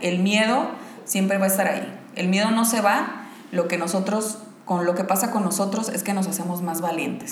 El miedo siempre va a estar ahí. El miedo no se va. Lo que nosotros, con lo que pasa con nosotros es que nos hacemos más valientes.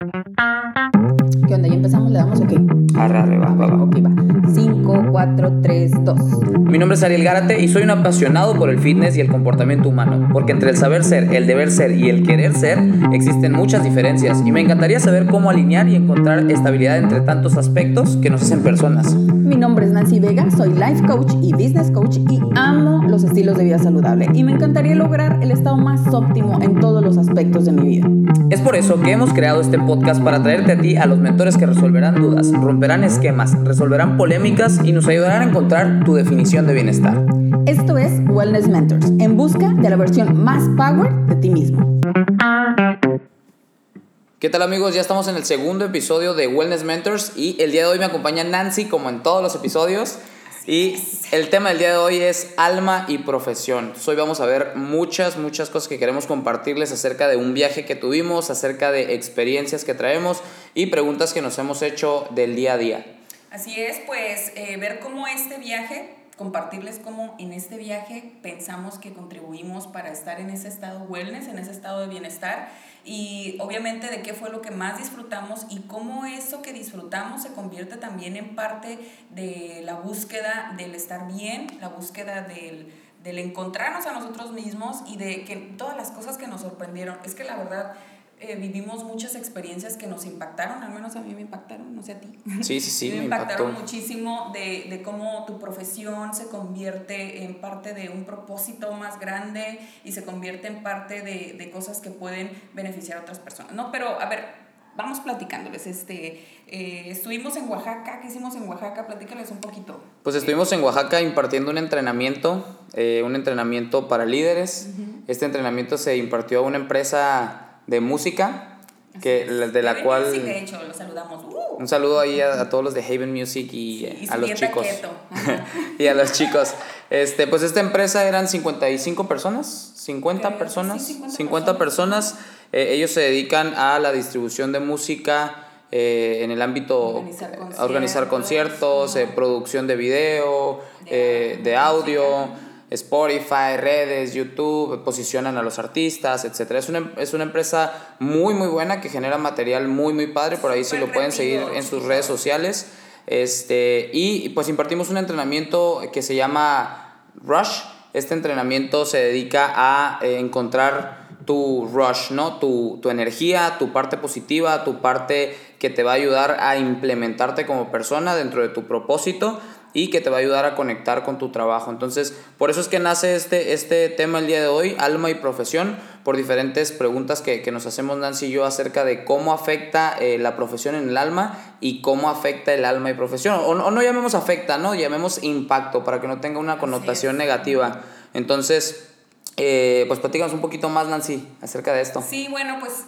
¿Qué onda? ¿Ya empezamos? ¿Le damos o qué? Va, va, va. Ok, va. 5, 4, 3, 2. Mi nombre es Ariel Gárate y soy un apasionado por el fitness y el comportamiento humano, porque entre el saber ser, el deber ser y el querer ser existen muchas diferencias y me encantaría saber cómo alinear y encontrar estabilidad entre tantos aspectos que nos hacen personas. Mi nombre es Nancy Vega, soy life coach y business coach y amo los estilos de vida saludable y me encantaría lograr el estado más óptimo en todos los aspectos de mi vida. Es por eso que hemos creado este podcast para traerte a ti a los mentores que resolverán dudas, romperán esquemas, resolverán polémicas y nos ayudarán a encontrar tu definición de bienestar. Esto es Wellness Mentors, en busca de la versión más power de ti mismo. ¿Qué tal amigos? Ya estamos en el segundo episodio de Wellness Mentors y el día de hoy me acompaña Nancy como en todos los episodios. Y el tema del día de hoy es alma y profesión. Hoy vamos a ver muchas, muchas cosas que queremos compartirles acerca de un viaje que tuvimos, acerca de experiencias que traemos y preguntas que nos hemos hecho del día a día. Así es, pues eh, ver cómo este viaje, compartirles cómo en este viaje pensamos que contribuimos para estar en ese estado wellness, en ese estado de bienestar y obviamente de qué fue lo que más disfrutamos y cómo eso que disfrutamos se convierte también en parte de la búsqueda del estar bien, la búsqueda del, del encontrarnos a nosotros mismos y de que todas las cosas que nos sorprendieron, es que la verdad eh, vivimos muchas experiencias que nos impactaron, al menos a mí me impactaron, no sé a ti. Sí, sí, sí, me, me impactaron impactó. muchísimo de, de cómo tu profesión se convierte en parte de un propósito más grande y se convierte en parte de, de cosas que pueden beneficiar a otras personas, ¿no? Pero, a ver, vamos platicándoles. Este, eh, estuvimos en Oaxaca, ¿qué hicimos en Oaxaca? Platícales un poquito. Pues estuvimos en Oaxaca impartiendo un entrenamiento, eh, un entrenamiento para líderes. Este entrenamiento se impartió a una empresa de música, que, de la Haven cual... Music, de hecho, los saludamos. ¡Uh! Un saludo ahí a, a todos los de Haven Music y, Sí, y a los chicos. y a los chicos. Este, pues esta empresa eran 55 personas, 50 Creo que personas, sí, 50 50 personas. Eh, ellos se dedican a la distribución de música eh, en el ámbito Organizar a organizar conciertos, conciertos, eh, producción de video, De de audio. Spotify, redes, YouTube, posicionan a los artistas, etc. Es una, es una empresa muy, muy buena que genera material muy, muy padre. Por ahí sí lo pueden seguir en sus redes sociales. Este, y pues impartimos un entrenamiento que se llama Rush. Este entrenamiento se dedica a eh, encontrar tu rush, ¿no? Tu, tu energía, tu parte positiva, tu parte que te va a ayudar a implementarte como persona dentro de tu propósito y que te va a ayudar a conectar con tu trabajo. Entonces, por eso es que nace este, este tema el día de hoy, alma y profesión, por diferentes preguntas que, que nos hacemos Nancy y yo acerca de cómo afecta eh, la profesión en el alma y cómo afecta el alma y profesión. O, o no llamemos afecta, ¿no? Llamemos impacto para que no tenga una connotación negativa. Entonces, eh, pues platícanos un poquito más, Nancy, acerca de esto. Sí, bueno, pues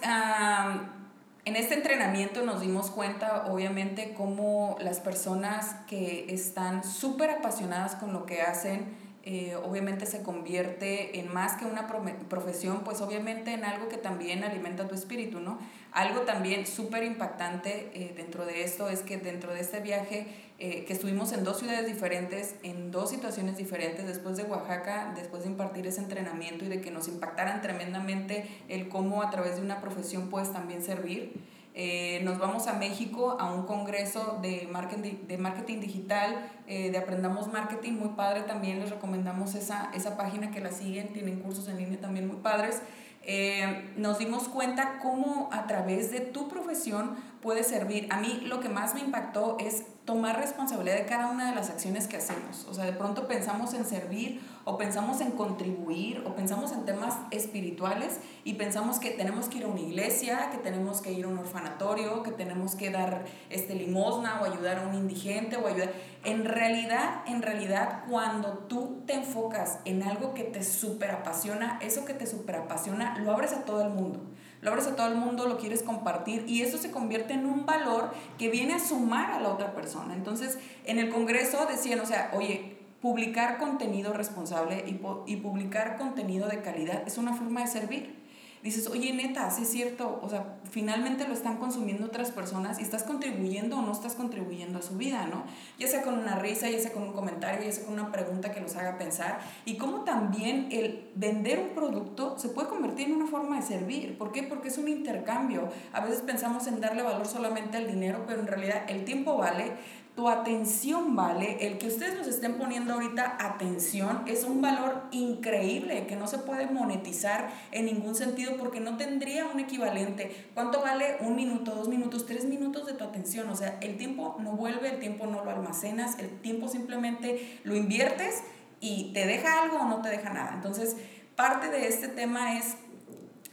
en este entrenamiento nos dimos cuenta, obviamente, cómo las personas que están súper apasionadas con lo que hacen, eh, obviamente se convierte en más que una profesión, pues obviamente en algo que también alimenta tu espíritu, ¿no? Algo también súper impactante eh, dentro de esto es que dentro de este viaje eh, que estuvimos en dos ciudades diferentes, en dos situaciones diferentes, después de Oaxaca, después de impartir ese entrenamiento y de que nos impactaran tremendamente el cómo a través de una profesión puedes también servir. Eh, nos vamos a México a un congreso de marketing, de marketing digital, eh, de Aprendamos Marketing, muy padre también, les recomendamos esa, esa página que la siguen, tienen cursos en línea también muy padres. Eh, nos dimos cuenta cómo a través de tu profesión puede servir. A mí lo que más me impactó es tomar responsabilidad de cada una de las acciones que hacemos. O sea, de pronto pensamos en servir o pensamos en contribuir o pensamos en temas espirituales y pensamos que tenemos que ir a una iglesia, que tenemos que ir a un orfanatorio, que tenemos que dar este limosna o ayudar a un indigente o ayudar. En realidad, en realidad, cuando tú te enfocas en algo que te súper apasiona, eso que te súper apasiona, lo abres a todo el mundo lo abres a todo el mundo, lo quieres compartir y eso se convierte en un valor que viene a sumar a la otra persona. Entonces, en el Congreso decían, o sea, oye, publicar contenido responsable y, y publicar contenido de calidad es una forma de servir. Dices, oye, neta, sí es cierto, o sea, finalmente lo están consumiendo otras personas y estás contribuyendo o no estás contribuyendo a su vida, ¿no? Ya sea con una risa, ya sea con un comentario, ya sea con una pregunta que los haga pensar y cómo también el vender un producto se puede convertir en una forma de servir. ¿Por qué? Porque es un intercambio. A veces pensamos en darle valor solamente al dinero, pero en realidad el tiempo vale, tu atención vale, el que ustedes nos estén poniendo ahorita atención es un valor increíble que no se puede monetizar en ningún sentido porque no tendría un equivalente. ¿Cuánto vale un minuto, dos minutos, tres minutos de tu atención? O sea, el tiempo no vuelve, el tiempo no lo almacenas, el tiempo simplemente lo inviertes y te deja algo o no te deja nada. Entonces, parte de este tema es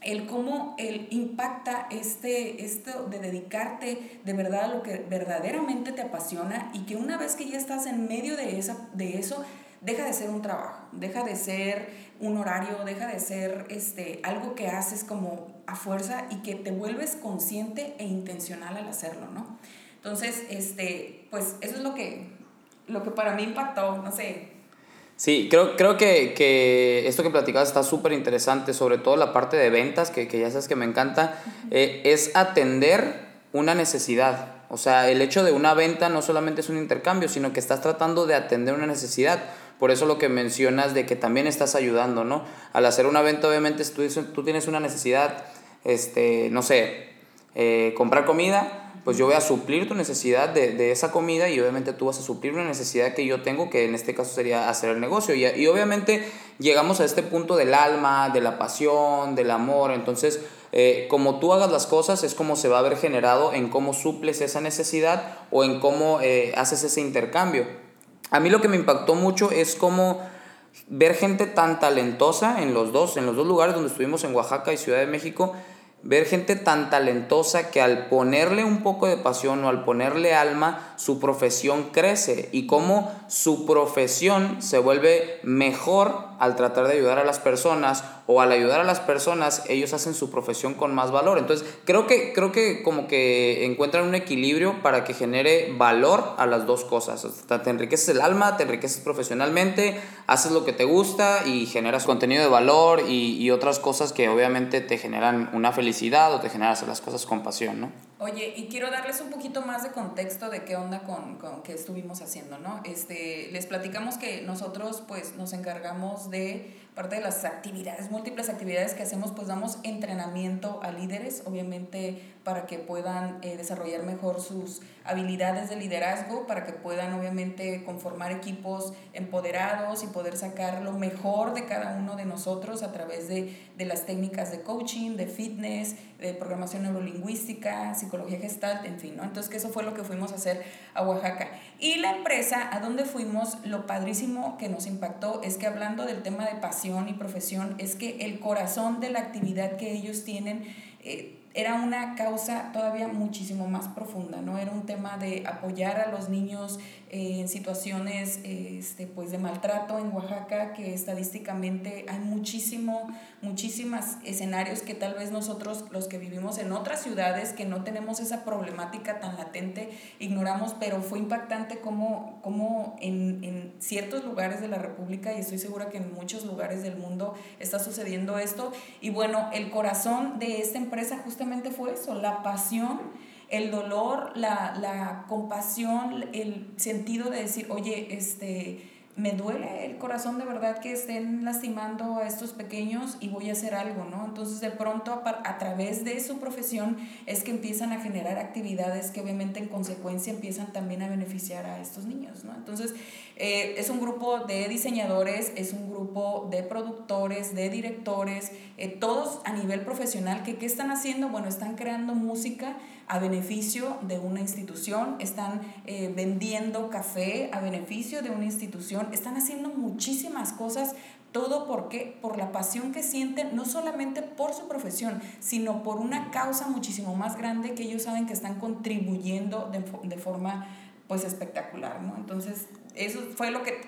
el cómo el impacta este, esto de dedicarte de verdad a lo que verdaderamente te apasiona y que una vez que ya estás en medio de, esa, de eso, deja de ser un trabajo, deja de ser un horario, deja de ser este, algo que haces como a fuerza y que te vuelves consciente e intencional al hacerlo, ¿no? Entonces, este, pues eso es lo que, lo que para mí impactó, no sé, Sí, creo, creo que, que esto que platicabas está súper interesante, sobre todo la parte de ventas, que, que ya sabes que me encanta, eh, es atender una necesidad. O sea, el hecho de una venta no solamente es un intercambio, sino que estás tratando de atender una necesidad. Por eso lo que mencionas de que también estás ayudando, ¿no? Al hacer una venta, obviamente, tú, tú tienes una necesidad, este, no sé, eh, comprar comida, pues yo voy a suplir tu necesidad de, de, esa comida y obviamente tú vas a suplir una necesidad que yo tengo, que en este caso sería hacer el negocio. Y, y obviamente llegamos a este punto del alma, de la pasión, del amor. Entonces, eh, como tú hagas las cosas es como se va a ver generado en cómo suples esa necesidad o en cómo eh, haces ese intercambio. A mí lo que me impactó mucho es cómo ver gente tan talentosa en los dos, en los dos lugares donde estuvimos en Oaxaca y Ciudad de México, ver gente tan talentosa que al ponerle un poco de pasión o al ponerle alma, su profesión crece y cómo su profesión se vuelve mejor al tratar de ayudar a las personas o al ayudar a las personas, ellos hacen su profesión con más valor. Entonces, creo que, creo que como que encuentran un equilibrio para que genere valor a las dos cosas. te enriqueces el alma, te enriqueces profesionalmente, haces lo que te gusta y generas contenido de valor y, y otras cosas que obviamente te generan una felicidad o te generan las cosas con pasión, ¿no? Oye, y quiero darles un poquito más de contexto de qué onda con, con qué estuvimos haciendo, ¿no? Este, les platicamos que nosotros pues nos encargamos de parte de las actividades, múltiples actividades que hacemos, pues damos entrenamiento a líderes, obviamente para que puedan eh, desarrollar mejor sus habilidades de liderazgo, para que puedan obviamente conformar equipos empoderados y poder sacar lo mejor de cada uno de nosotros a través de, de las técnicas de coaching, de fitness, de programación neurolingüística, psicología gestal, en fin, ¿no? Entonces, que eso fue lo que fuimos a hacer a Oaxaca. Y la empresa a donde fuimos, lo padrísimo que nos impactó es que hablando del tema de pasión y profesión, es que el corazón de la actividad que ellos tienen eh, era una causa todavía muchísimo más profunda, ¿no? Era un tema de apoyar a los niños eh, en situaciones este, pues de maltrato en Oaxaca, que estadísticamente hay muchísimo, muchísimos escenarios que tal vez nosotros, los que vivimos en otras ciudades, que no tenemos esa problemática tan latente, ignoramos, pero fue impactante como, como en, en ciertos lugares de la República, y estoy segura que en muchos lugares del mundo está sucediendo esto, y bueno, el corazón de esta empresa justamente fue eso, la pasión el dolor, la, la compasión, el sentido de decir, oye, este, me duele el corazón de verdad que estén lastimando a estos pequeños y voy a hacer algo, ¿no? Entonces de pronto a, través de su profesión es que empiezan a generar actividades que obviamente en consecuencia empiezan también a beneficiar a estos niños, ¿no? Entonces eh, es un grupo de diseñadores, es un grupo de productores, de directores, eh, todos a nivel profesional que ¿qué están haciendo? Bueno, están creando música a beneficio de una institución, están eh, vendiendo café a beneficio de una institución, están haciendo muchísimas cosas, todo porque por la pasión que sienten, no solamente por su profesión, sino por una causa muchísimo más grande que ellos saben que están contribuyendo de, de forma pues espectacular, ¿no? Entonces, eso fue lo que,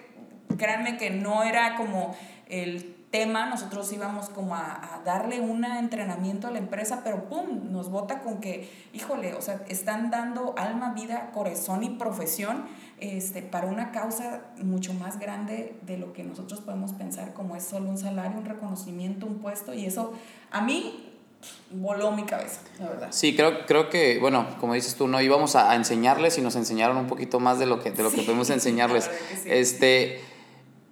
créanme que no era como el tema, nosotros íbamos como a, darle un entrenamiento a la empresa, pero ¡pum! nos vota con que, híjole, o sea, están dando alma, vida, corazón y profesión este, para una causa mucho más grande de lo que nosotros podemos pensar como es solo un salario, un reconocimiento, un puesto, y eso a mí voló mi cabeza, la verdad. Sí, creo, creo que, bueno, como dices tú, no íbamos a, enseñarles y nos enseñaron un poquito más de lo que, de lo que podemos enseñarles. Este,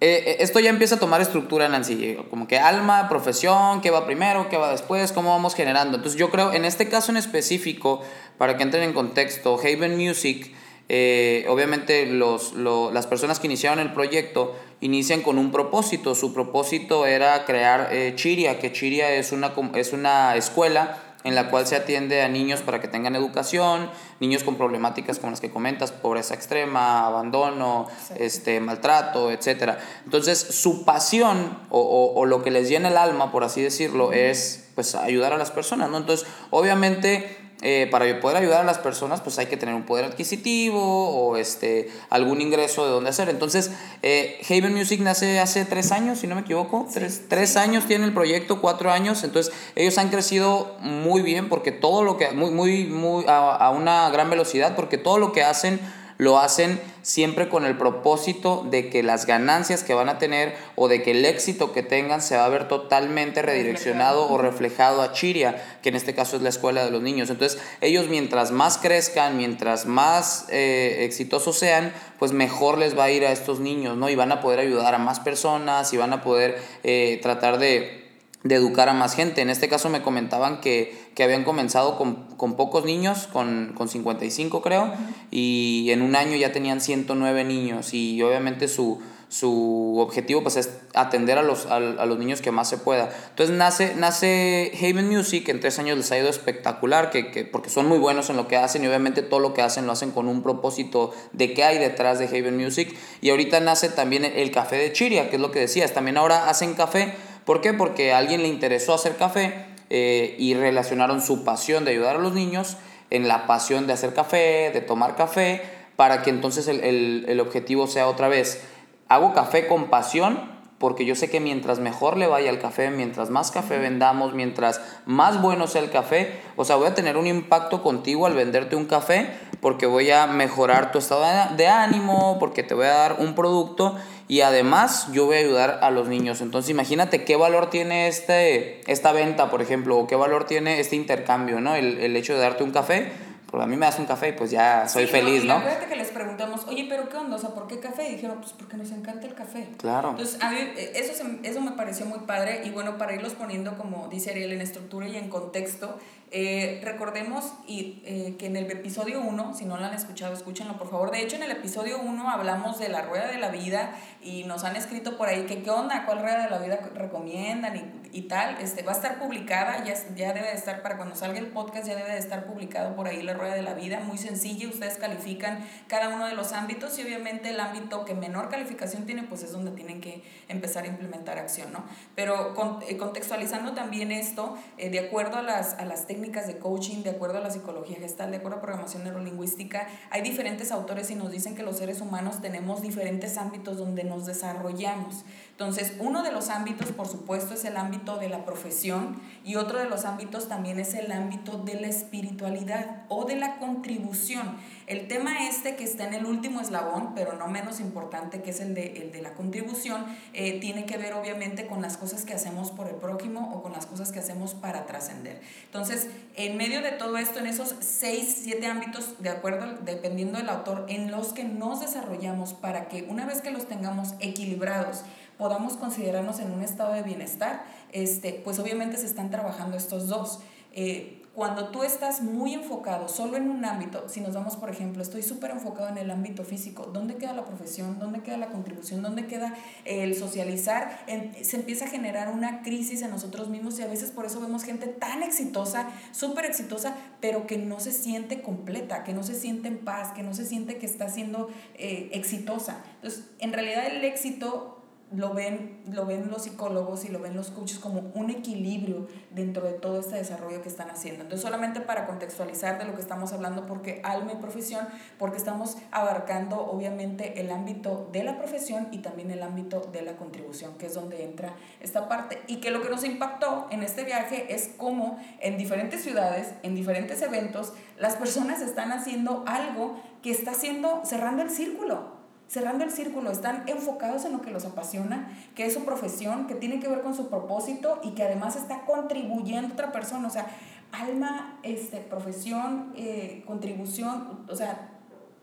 eh, eh, esto ya empieza a tomar estructura, Nancy, como que alma, profesión, qué va primero, qué va después, cómo vamos generando. Entonces yo creo, en este caso en específico, para que entren en contexto, Haven Music, eh, obviamente los, las personas que iniciaron el proyecto inician con un propósito. Su propósito era crear Chiria, que Chiria es una, es una escuela en la cual se atiende a niños para que tengan educación, niños con problemáticas como las que comentas, pobreza extrema, abandono, este, maltrato, etc. Entonces, su pasión o, o, o, lo que les llena el alma, por así decirlo, es pues ayudar a las personas, ¿no? Entonces, obviamente eh, para poder ayudar a las personas, pues hay que tener un poder adquisitivo o este, algún ingreso de donde hacer. Entonces, eh, Haven Music nace hace tres años, si no me equivoco. Tres, tres, años tiene el proyecto, cuatro años. Entonces, ellos han crecido muy bien porque todo lo que, muy, muy, muy, a, a una gran velocidad, porque todo lo que hacen lo hacen siempre con el propósito de que las ganancias que van a tener o de que el éxito que tengan se va a ver totalmente redireccionado o reflejado a Chiria, que en este caso es la escuela de los niños. Entonces, ellos mientras más crezcan, mientras más eh, exitosos sean, pues mejor les va a ir a estos niños, ¿no? Y van a poder ayudar a más personas y van a poder eh, tratar de de educar a más gente. En este caso me comentaban que, habían comenzado con, pocos niños, con, con 55 creo, y en un año ya tenían 109 niños y obviamente su, su objetivo pues es atender a los, a, los niños que más se pueda. Entonces nace, nace Haven Music, en tres años les ha ido espectacular, que, que, porque son muy buenos en lo que hacen y obviamente todo lo que hacen lo hacen con un propósito de qué hay detrás de Haven Music. Y ahorita nace también el café de Chiria, que es lo que decías, también ahora hacen café ¿Por qué? Porque a alguien le interesó hacer café eh, y relacionaron su pasión de ayudar a los niños en la pasión de hacer café, de tomar café, para que entonces el, el objetivo sea otra vez, hago café con pasión porque yo sé que mientras mejor le vaya el café, mientras más café vendamos, mientras más bueno sea el café, o sea, voy a tener un impacto contigo al venderte un café, porque voy a mejorar tu estado de ánimo, porque te voy a dar un producto y además yo voy a ayudar a los niños. Entonces imagínate qué valor tiene este, esta venta, por ejemplo, o qué valor tiene este intercambio, ¿no? El, el hecho de darte un café porque a mí me das un café y pues ya soy feliz, ¿no? Acuérdate que les preguntamos, oye, pero ¿qué onda? O sea, ¿por qué café? Y dijeron, pues porque nos encanta el café. Claro. Entonces, a mí eh, eso, eso me pareció muy padre y bueno, para irlos poniendo, como dice Ariel, en estructura y en contexto, eh, recordemos y, eh, que en el episodio 1, si no lo han escuchado, escúchenlo por favor. De hecho, en el episodio 1 hablamos de la rueda de la vida y nos han escrito por ahí que qué onda, cuál rueda de la vida recomiendan y, y tal. Este, va a estar publicada, ya, ya debe de estar, para cuando salga el podcast, ya debe de estar publicado por ahí la rueda de la vida. Muy sencilla, ustedes califican cada uno de los ámbitos y obviamente el ámbito que menor calificación tiene, pues es donde tienen que empezar a implementar acción, ¿no? Pero eh, contextualizando también esto, de acuerdo a las, a las técnicas de coaching, de acuerdo a la psicología gestal, de acuerdo a programación neurolingüística. Hay diferentes autores y nos dicen que los seres humanos tenemos diferentes ámbitos donde nos desarrollamos. Entonces, uno de los ámbitos, por supuesto, es el ámbito de la profesión y otro de los ámbitos también es el ámbito de la espiritualidad o de la contribución. El tema este que está en el último eslabón, pero no menos importante, que es el de, el de la contribución, eh, tiene que ver obviamente con las cosas que hacemos por el prójimo o con las cosas que hacemos para trascender. Entonces, en medio de todo esto, en esos seis, siete ámbitos, de acuerdo, dependiendo del autor, en los que nos desarrollamos para que una vez que los tengamos equilibrados, podamos considerarnos en un estado de bienestar, este, pues obviamente se están trabajando estos dos. Eh, cuando tú estás muy enfocado solo en un ámbito, si nos vamos, por ejemplo, estoy súper enfocado en el ámbito físico, ¿dónde queda la profesión? ¿Dónde queda la contribución? ¿Dónde queda el socializar? se empieza a generar una crisis en nosotros mismos y a veces por eso vemos gente tan exitosa, súper exitosa, pero que no se siente completa, que no se siente en paz, que no se siente que está siendo eh, exitosa. Entonces, en realidad el éxito lo ven, lo ven los psicólogos y lo ven los coaches como un equilibrio dentro de todo este desarrollo que están haciendo. Entonces, solamente para contextualizar de lo que estamos hablando, porque alma y profesión, porque estamos abarcando obviamente el ámbito de la profesión y también el ámbito de la contribución, que es donde entra esta parte. Y que lo que nos impactó en este viaje es cómo en diferentes ciudades, en diferentes eventos, las personas están haciendo algo que está haciendo, cerrando el círculo cerrando el círculo, están enfocados en lo que los apasiona, que es su profesión, que tiene que ver con su propósito y que además está contribuyendo a otra persona. O sea, alma, este, profesión, eh, contribución, o sea,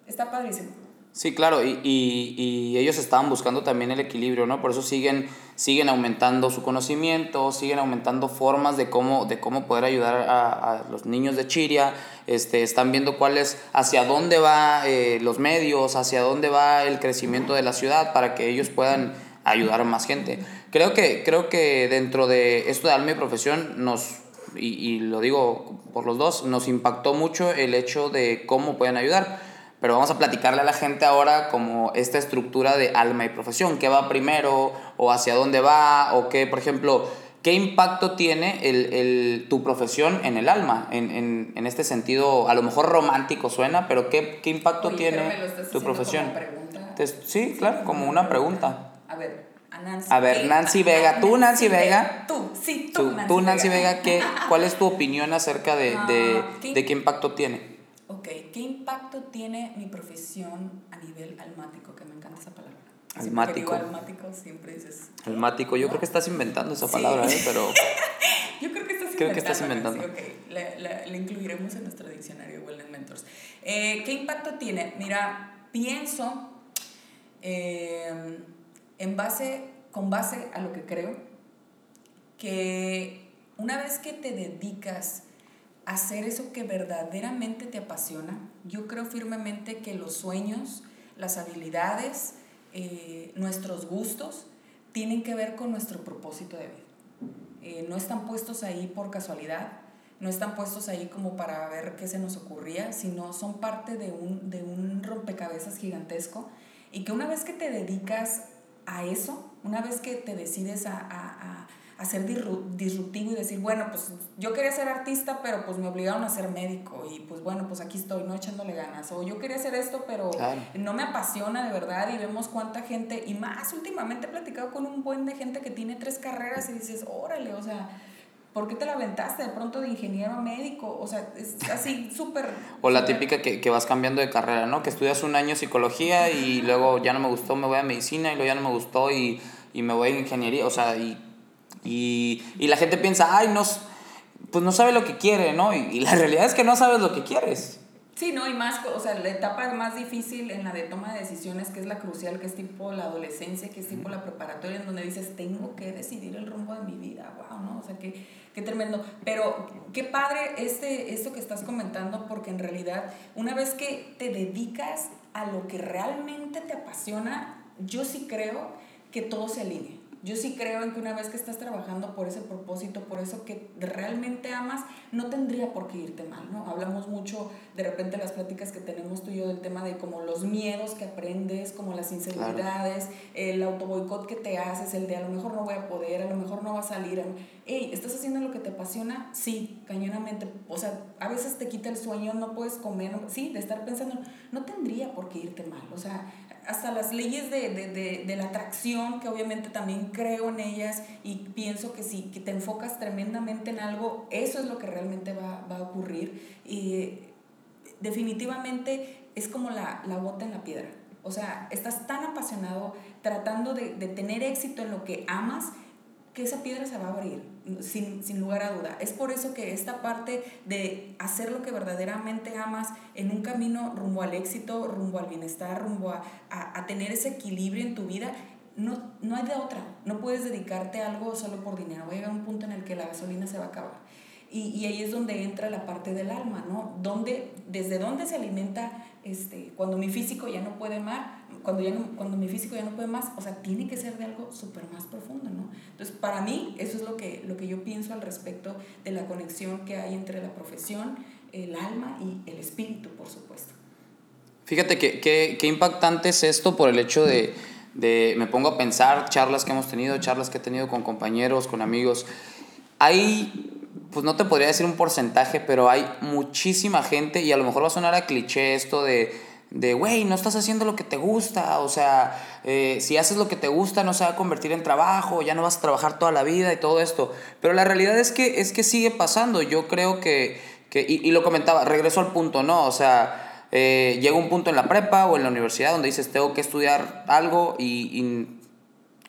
está padrísimo. Sí, claro, y, y, y, ellos estaban buscando también el equilibrio, ¿no? Por eso siguen, siguen aumentando su conocimiento, siguen aumentando formas de cómo, de cómo poder ayudar a, a los niños de Chiria, este, están viendo cuál es, hacia dónde va eh, los medios, hacia dónde va el crecimiento de la ciudad para que ellos puedan ayudar a más gente. Creo que, creo que dentro de esto de alma y profesión nos, y, y lo digo por los dos, nos impactó mucho el hecho de cómo pueden ayudar pero vamos a platicarle a la gente ahora como esta estructura de alma y profesión, qué va primero o hacia dónde va o qué, por ejemplo, qué impacto tiene el, el, tu profesión en el alma, en, en, en, este sentido, a lo mejor romántico suena, pero qué, qué impacto Oye, tiene pero me lo estás tu profesión. como. Te- sí, claro, como una pregunta. A ver, a Nancy. A ver, ¿qué- Nancy Vega, tú, Nancy Vega. Tú, sí, tú, Tú, Nancy, tú, Nancy Vega. Vega, ¿qué, ¿cuál es tu opinión acerca de, de, Ah, ¿qué- de qué impacto tiene? Ok, ¿qué impacto tiene mi profesión a nivel almático? Que me encanta esa palabra. Siempre Almático. digo almático, siempre dices. Almático, yo creo que estás inventando esa Sí. palabra, ¿eh? pero Yo creo que estás Creo que estás inventando. inventando. Sí, ok, la, la- la incluiremos en nuestro diccionario Wellness Mentors. Eh, ¿Qué impacto tiene? Mira, pienso eh, en base, con base a lo que creo, que una vez que te dedicas hacer eso que verdaderamente te apasiona, yo creo firmemente que los sueños, las habilidades, eh, nuestros gustos, tienen que ver con nuestro propósito de vida. Eh, no están puestos ahí por casualidad, no están puestos ahí como para ver qué se nos ocurría, sino son parte de un, de un rompecabezas gigantesco y que una vez que te dedicas a eso, una vez que te decides a, a, a, a ser disru- disruptivo y decir, bueno, pues yo quería ser artista, pero pues me obligaron a ser médico y pues bueno, pues aquí estoy, no echándole ganas, o yo quería hacer esto, pero Claro. no me apasiona de verdad y vemos cuánta gente, y más últimamente he platicado con un buen de gente que tiene tres carreras y dices, órale, o sea, ¿por qué te la aventaste de pronto de ingeniero a médico? O sea, es así súper... O la típica que, que vas cambiando de carrera, ¿no? Que estudias un año psicología y luego ya no me gustó, me voy a medicina y luego ya no me gustó y, y me voy a ingeniería. O sea, y, y, y la gente piensa, ay, no, pues no sabe lo que quiere, ¿no? Y, y la realidad es que no sabes lo que quieres. Sí, ¿no? Y más, o sea, la etapa más difícil en la de toma de decisiones, que es la crucial, que es tipo la adolescencia, que es tipo la preparatoria, en donde dices, tengo que decidir el rumbo de mi vida, wow, ¿no? O sea, qué, qué tremendo. Pero qué padre este, esto que estás comentando, porque en realidad, una vez que te dedicas a lo que realmente te apasiona, yo sí creo que todo se alinea. Yo sí creo en que una vez que estás trabajando por ese propósito, por eso que realmente amas, no tendría por qué irte mal, ¿no? Hablamos mucho de repente en las pláticas que tenemos tú y yo del tema de como los miedos que aprendes, como las inseguridades, el autoboicot que te haces, el de a lo mejor no voy a poder, a lo mejor no va a salir. Hey, ¿estás haciendo lo que te apasiona? Sí, cañonamente. O sea, a veces te quita el sueño, no puedes comer, sí, de estar pensando, no tendría por qué irte mal. O sea, hasta las leyes de, de, de, de la atracción, que obviamente también creo en ellas y pienso que si que te enfocas tremendamente en algo, eso es lo que realmente va, va a ocurrir. Y definitivamente es como la, la bota en la piedra. O sea, estás tan apasionado tratando de, de tener éxito en lo que amas que esa piedra se va a abrir, sin, sin lugar a duda. Es por eso que esta parte de hacer lo que verdaderamente amas en un camino rumbo al éxito, rumbo al bienestar, rumbo a, a, a tener ese equilibrio en tu vida, no, no hay de otra. No puedes dedicarte a algo solo por dinero. Va a llegar un punto en el que la gasolina se va a acabar. Y, y ahí es donde entra la parte del alma, ¿no? Donde, desde dónde se alimenta este, cuando mi físico ya no puede más, cuando, ya no, cuando mi físico ya no puede más, o sea, tiene que ser de algo súper más profundo, ¿no? Entonces, para mí, eso es lo que, lo que yo pienso al respecto de la conexión que hay entre la profesión, el alma y el espíritu, por supuesto. Fíjate que, que, qué impactante es esto por el hecho de, de, me pongo a pensar, charlas que hemos tenido, charlas que he tenido con compañeros, con amigos. Hay, pues no te podría decir un porcentaje, pero hay muchísima gente, y a lo mejor va a sonar a cliché esto de, de, güey, no estás haciendo lo que te gusta, o sea, eh, si haces lo que te gusta no se va a convertir en trabajo, ya no vas a trabajar toda la vida y todo esto. Pero la realidad es que, es que sigue pasando, yo creo que, que y, y lo comentaba, regreso al punto, ¿no? O sea, eh, llega un punto en la prepa o en la universidad donde dices, tengo que estudiar algo y, y,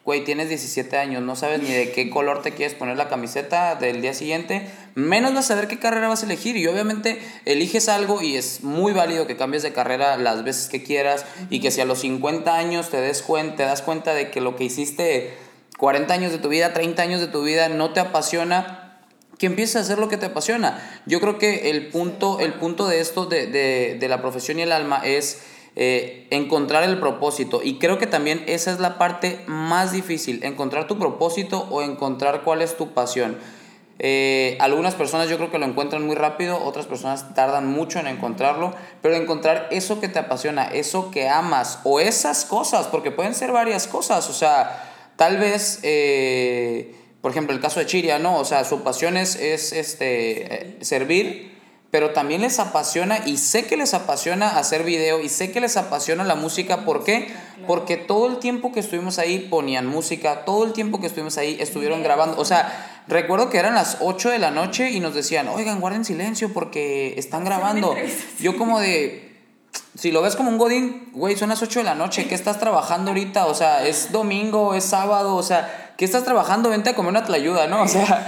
güey, tienes 17 años, no sabes ni de qué color te quieres poner la camiseta del día siguiente, menos vas a saber qué carrera vas a elegir. Y obviamente eliges algo y es muy válido que cambies de carrera las veces que quieras y que si a los 50 años te, des cuenta, te das cuenta de que lo que hiciste 40 años de tu vida, 30 años de tu vida no te apasiona, que empieces a hacer lo que te apasiona. Yo creo que el punto, el punto de esto, de, de, de la profesión y el alma, es eh, encontrar el propósito. Y creo que también esa es la parte más difícil, encontrar tu propósito o encontrar cuál es tu pasión. Eh, algunas personas yo creo que lo encuentran muy rápido, otras personas tardan mucho en encontrarlo, pero encontrar eso que te apasiona, eso que amas o esas cosas, porque pueden ser varias cosas, o sea, tal vez... Eh, por ejemplo, el caso de Chiria, ¿no? O sea, su pasión es, es este, servir, pero también les apasiona y sé que les apasiona hacer video y sé que les apasiona la música. ¿Por qué? Porque todo el tiempo que estuvimos ahí ponían música, todo el tiempo que estuvimos ahí estuvieron grabando. O sea, recuerdo que eran las 8 de la noche y nos decían, oigan, guarden silencio porque están grabando. Yo como de, si lo ves como un godín, güey, son las 8 de la noche, ¿qué estás trabajando ahorita? O sea, es domingo, es sábado, o sea ¿qué estás trabajando? Vente a comer una tlayuda, ¿no? O sea,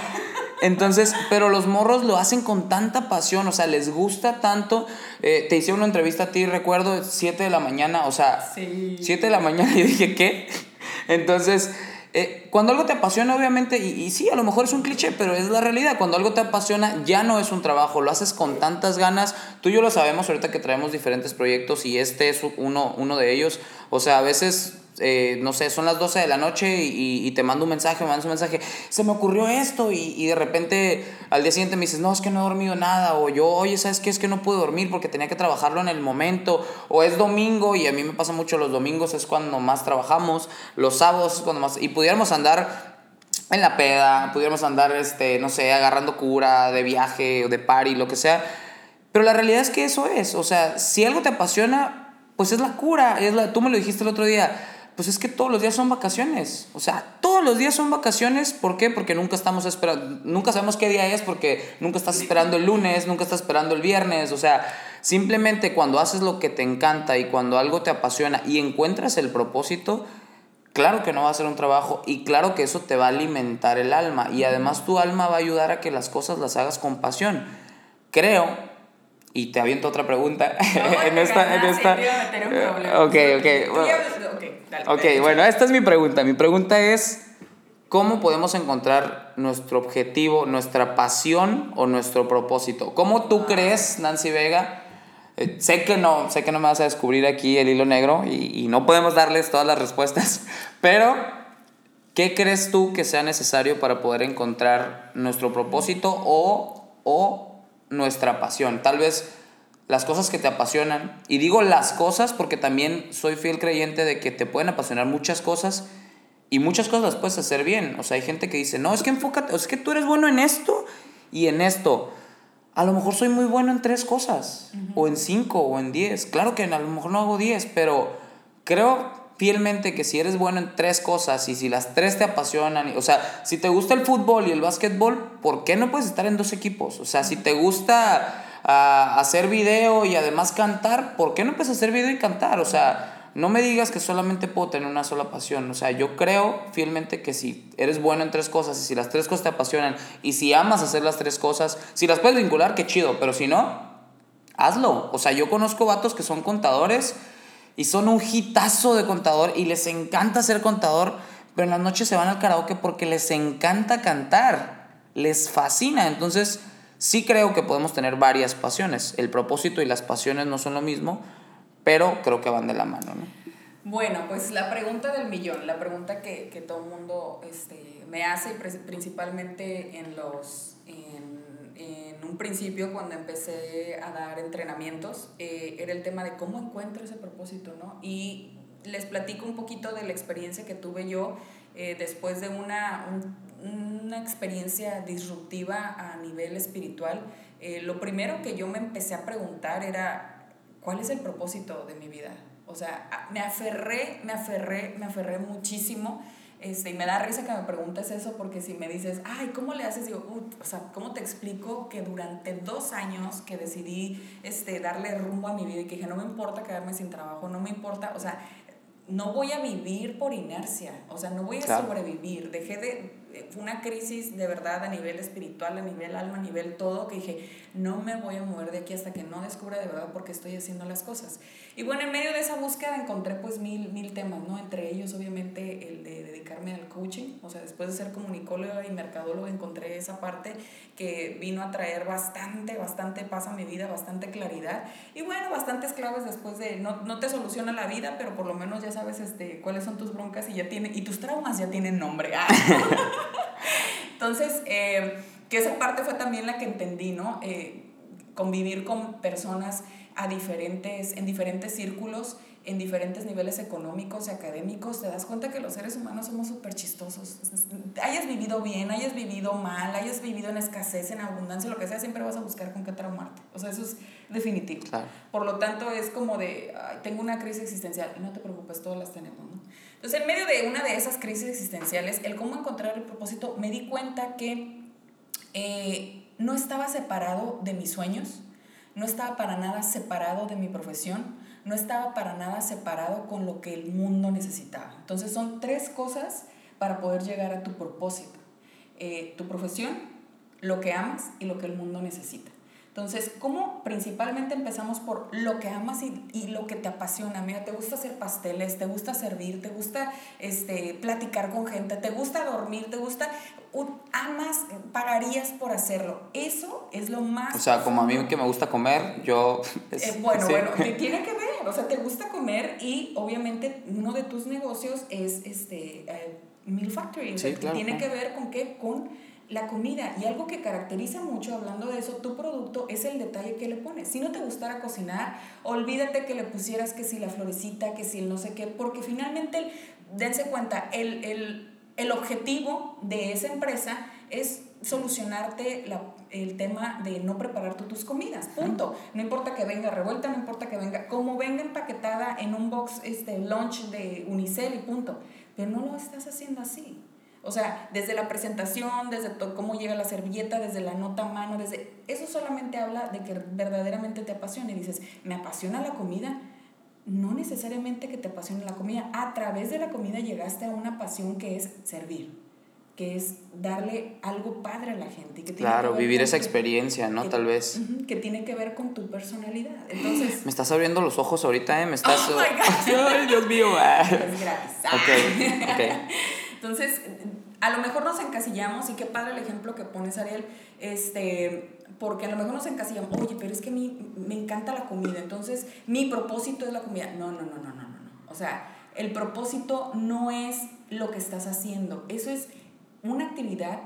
entonces, pero los morros lo hacen con tanta pasión, o sea, les gusta tanto. Eh, te hice una entrevista a ti, recuerdo, 7 de la mañana, o sea, 7 de la mañana y dije, ¿qué? Entonces, eh, cuando algo te apasiona, obviamente, y, y, sí, a lo mejor es un cliché, pero es la realidad. Cuando algo te apasiona, ya no es un trabajo, lo haces con tantas ganas. Tú y yo lo sabemos ahorita que traemos diferentes proyectos y este es uno, uno de ellos. O sea, a veces eh, no sé, son las 12 de la noche y, te mando un mensaje, me mandas un mensaje, se me ocurrió esto y, de repente al día siguiente me dices, no, es que no he dormido nada, o yo, oye, ¿sabes qué? Es que no pude dormir porque tenía que trabajarlo en el momento, o es domingo y a mí me pasa mucho los domingos, es cuando más trabajamos, los sábados es cuando más, y pudiéramos andar en la peda, pudiéramos andar, este, no sé, agarrando cura de viaje o de party, lo que sea, pero la realidad es que eso es, o sea, si algo te apasiona, pues es la cura, es tú me lo dijiste el otro día, pues es que todos los días son vacaciones. O sea, todos los días son vacaciones. ¿Por qué? Porque nunca estamos esperando, nunca sabemos qué día es porque nunca estás esperando el lunes, nunca estás esperando el viernes. O sea, simplemente cuando haces lo que te encanta y cuando algo te apasiona y encuentras el propósito, claro que no va a ser un trabajo y claro que eso te va a alimentar el alma y además tu alma va a ayudar a que las cosas las hagas con pasión. Creo y te aviento otra pregunta. No, en esta, en esta. Ok, ok. Ok, bueno, esta es mi pregunta. Mi pregunta es, ¿cómo podemos encontrar nuestro objetivo, nuestra pasión o nuestro propósito? ¿Cómo tú crees, Nancy Vega? Eh, sé que no, sé que no me vas a descubrir aquí el hilo negro y, y no podemos darles todas las respuestas, pero ¿qué crees tú que sea necesario para poder encontrar nuestro propósito o, o nuestra pasión. Tal vez las cosas que te apasionan. Y digo las cosas porque también soy fiel creyente de que te pueden apasionar muchas cosas y muchas cosas las puedes hacer bien. O sea, hay gente que dice, no, es que enfócate, es que tú eres bueno en esto y en esto. A lo mejor soy muy bueno en tres cosas, o en cinco, o en diez. Claro que a lo mejor no hago diez, pero creo fielmente que si eres bueno en tres cosas y si las tres te apasionan, o sea, si te gusta el fútbol y el básquetbol, ¿por qué no puedes estar en dos equipos? O sea, si te gusta uh, hacer video y además cantar, ¿por qué no puedes hacer video y cantar? O sea, no me digas que solamente puedo tener una sola pasión. O sea, yo creo fielmente que si eres bueno en tres cosas y si las tres cosas te apasionan y si amas hacer las tres cosas, si las puedes vincular, qué chido, pero si no, hazlo. O sea, yo conozco vatos que son contadores y son un hitazo de contador y les encanta ser contador, pero en las noches se van al karaoke porque les encanta cantar, les fascina. Entonces, sí creo que podemos tener varias pasiones. El propósito y las pasiones no son lo mismo, pero creo que van de la mano, ¿no? Bueno, pues la pregunta del millón, la pregunta que, que todo el mundo este, me hace, principalmente en los... En, en un principio, cuando empecé a dar entrenamientos, eh, era el tema de cómo encuentro ese propósito, ¿no? Y les platico un poquito de la experiencia que tuve yo eh, después de una, una experiencia disruptiva a nivel espiritual. Eh, lo primero que yo me empecé a preguntar era, ¿cuál es el propósito de mi vida? O sea, me aferré, me aferré, me aferré muchísimo Este, y me da risa que me preguntes eso porque si me dices, ay, ¿cómo le haces? Digo, o sea, ¿cómo te explico que durante dos años que decidí este, darle rumbo a mi vida y que dije, no me importa quedarme sin trabajo, no me importa, o sea, no voy a vivir por inercia, o sea, no voy a sobrevivir. Dejé de, fue una crisis de verdad a nivel espiritual, a nivel alma, a nivel todo, que dije, no me voy a mover de aquí hasta que no descubra de verdad por qué estoy haciendo las cosas. Y bueno, en medio de esa búsqueda encontré pues mil, mil temas, ¿no? Entre ellos obviamente el de dedicarme al coaching, o sea, después de ser comunicóloga y mercadóloga encontré esa parte que vino a traer bastante, bastante paz a mi vida, bastante claridad y bueno, bastantes claves después de, no, no te soluciona la vida, pero por lo menos ya sabes este, cuáles son tus broncas y ya tiene, y tus traumas ya tienen nombre. Entonces, eh, que esa parte fue también la que entendí, ¿no? Eh, convivir con personas a diferentes, en diferentes círculos, en diferentes niveles económicos y académicos, te das cuenta que los seres humanos somos súper chistosos. Hayas vivido bien, hayas vivido mal, hayas vivido en escasez, en abundancia, lo que sea, siempre vas a buscar con qué traumarte. O sea, eso es definitivo. Por lo tanto, es como de, tengo una crisis existencial. Y no te preocupes, todas las tenemos. Entonces, en medio de una de esas crisis existenciales, el cómo encontrar el propósito, me di cuenta que eh, no estaba separado de mis sueños, no estaba para nada separado de mi profesión, no estaba para nada separado con lo que el mundo necesitaba. Entonces son tres cosas para poder llegar a tu propósito. Eh, tu profesión, lo que amas y lo que el mundo necesita. Entonces, ¿cómo principalmente empezamos por lo que amas y, y, lo que te apasiona? Mira, te gusta hacer pasteles, te gusta servir, te gusta este, platicar con gente, te gusta dormir, te gusta, amas, pagarías por hacerlo. Eso es lo más... O sea, como a mí que me gusta comer, yo... Eh, bueno, bueno, te tiene que ver, o sea, te gusta comer y obviamente uno de tus negocios es este, Meal Factory. Sí, claro, tiene que ver con qué, con la comida. Y algo que caracteriza mucho, hablando de eso, tu producto es el detalle que le pones. Si no te gustara cocinar, olvídate que le pusieras que si la florecita, que si el no sé qué, porque finalmente, dense cuenta, el, el, el objetivo de esa empresa es solucionarte la, el tema de no preparar tú tus comidas, punto. No importa que venga revuelta, no importa que venga, como venga empaquetada en un box este, lunch de Unicel y punto. Pero no lo estás haciendo así. O sea, desde la presentación, desde cómo llega la servilleta, desde la nota a mano, desde eso solamente habla de que verdaderamente te apasiona y dices, "Me apasiona la comida." No necesariamente que te apasione la comida, a través de la comida llegaste a una pasión que es servir, que es darle algo padre a la gente. Que claro, vivir esa experiencia, ¿no? Tal vez. que tiene que ver con tu personalidad. Entonces... Me estás abriendo los ojos ahorita, ¿eh? Me estás... Oh, my God. Ay, Dios mío. Es gratis. Ok, ok. Entonces, a lo mejor nos encasillamos, y qué padre el ejemplo que pones, Ariel, este, porque a lo mejor nos encasillamos, oye, pero es que a me encanta la comida, entonces mi propósito es la comida. No, no, no, no, no, no, no. O sea, el propósito no es lo que estás haciendo, eso es una actividad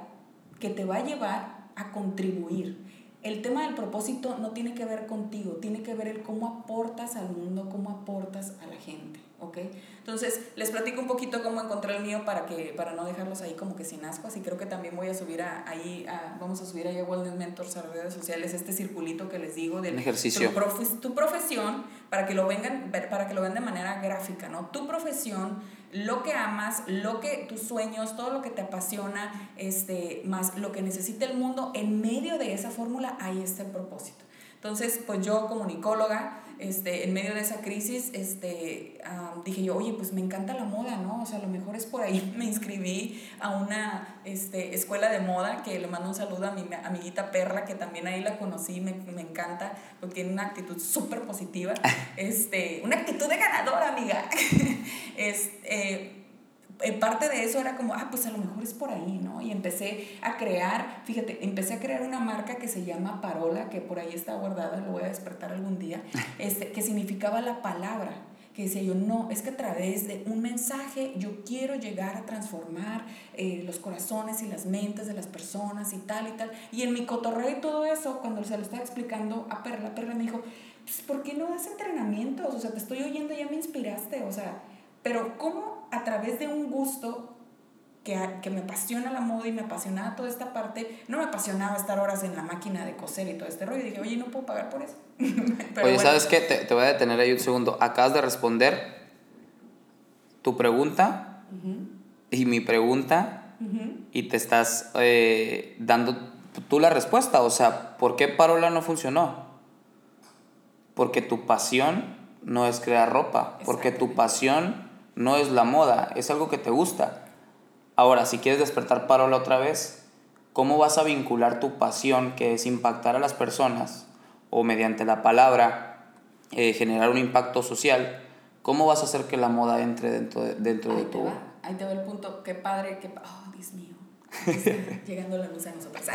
que te va a llevar a contribuir. El tema del propósito no tiene que ver contigo, tiene que ver el cómo aportas al mundo, cómo aportas a la gente. ¿Ok? Entonces, les platico un poquito cómo encontré el mío para, que, para no dejarlos ahí como que sin ascuas y creo que también voy a subir a, ahí, a, vamos a subir ahí a Wellness Mentors a las redes sociales este circulito que les digo del ejercicio. Tu, tu, profesión para que lo vengan, para que lo vean de manera gráfica, ¿no? Tu profesión, lo que amas, lo que tus sueños, todo lo que te apasiona, este, más lo que necesita el mundo, en medio de esa fórmula ahí está el propósito. Entonces, pues yo como nicóloga, este, en medio de esa crisis, este, dije yo, oye, pues me encanta la moda, ¿no? O sea, a lo mejor es por ahí. Me inscribí a una este, escuela de moda, que le mando un saludo a mi amiguita Perla, que también ahí la conocí, me, me encanta, porque tiene una actitud súper positiva, este, una actitud de ganadora, amiga. este, parte de eso era como, ah, pues a lo mejor es por ahí, ¿no? Y empecé a crear, fíjate, empecé a crear una marca que se llama Parola, que por ahí está guardada, lo voy a despertar algún día, este, que significaba la palabra que decía yo, no, es que a través de un mensaje yo quiero llegar a transformar eh, los corazones y las mentes de las personas y tal y tal. Y en mi cotorreo y todo eso, cuando se lo estaba explicando a Perla, Perla me dijo, pues, ¿por qué no das entrenamientos? O sea, te estoy oyendo, ya me inspiraste, o sea, pero ¿cómo a través de un gusto que, que, me apasiona la moda y me apasionaba toda esta parte, no me apasionaba estar horas en la máquina de coser y todo este rollo. Y dije, oye, no puedo pagar por eso. oye, ¿sabes qué? Te, te, voy a detener ahí un segundo. Acabas de responder tu pregunta y mi pregunta y te estás eh, dando tú la respuesta. O sea, ¿por qué Parola no funcionó? Porque tu pasión no es crear ropa, porque tu pasión no es la moda, es algo que te gusta. Ahora, si quieres despertar Parola otra vez, ¿cómo vas a vincular tu pasión, que es impactar a las personas, o mediante la palabra, eh, generar un impacto social? ¿Cómo vas a hacer que la moda entre dentro de, dentro de tu... ahí te va el punto, qué padre, qué... Oh, Dios mío. llegando la luz a nosotros.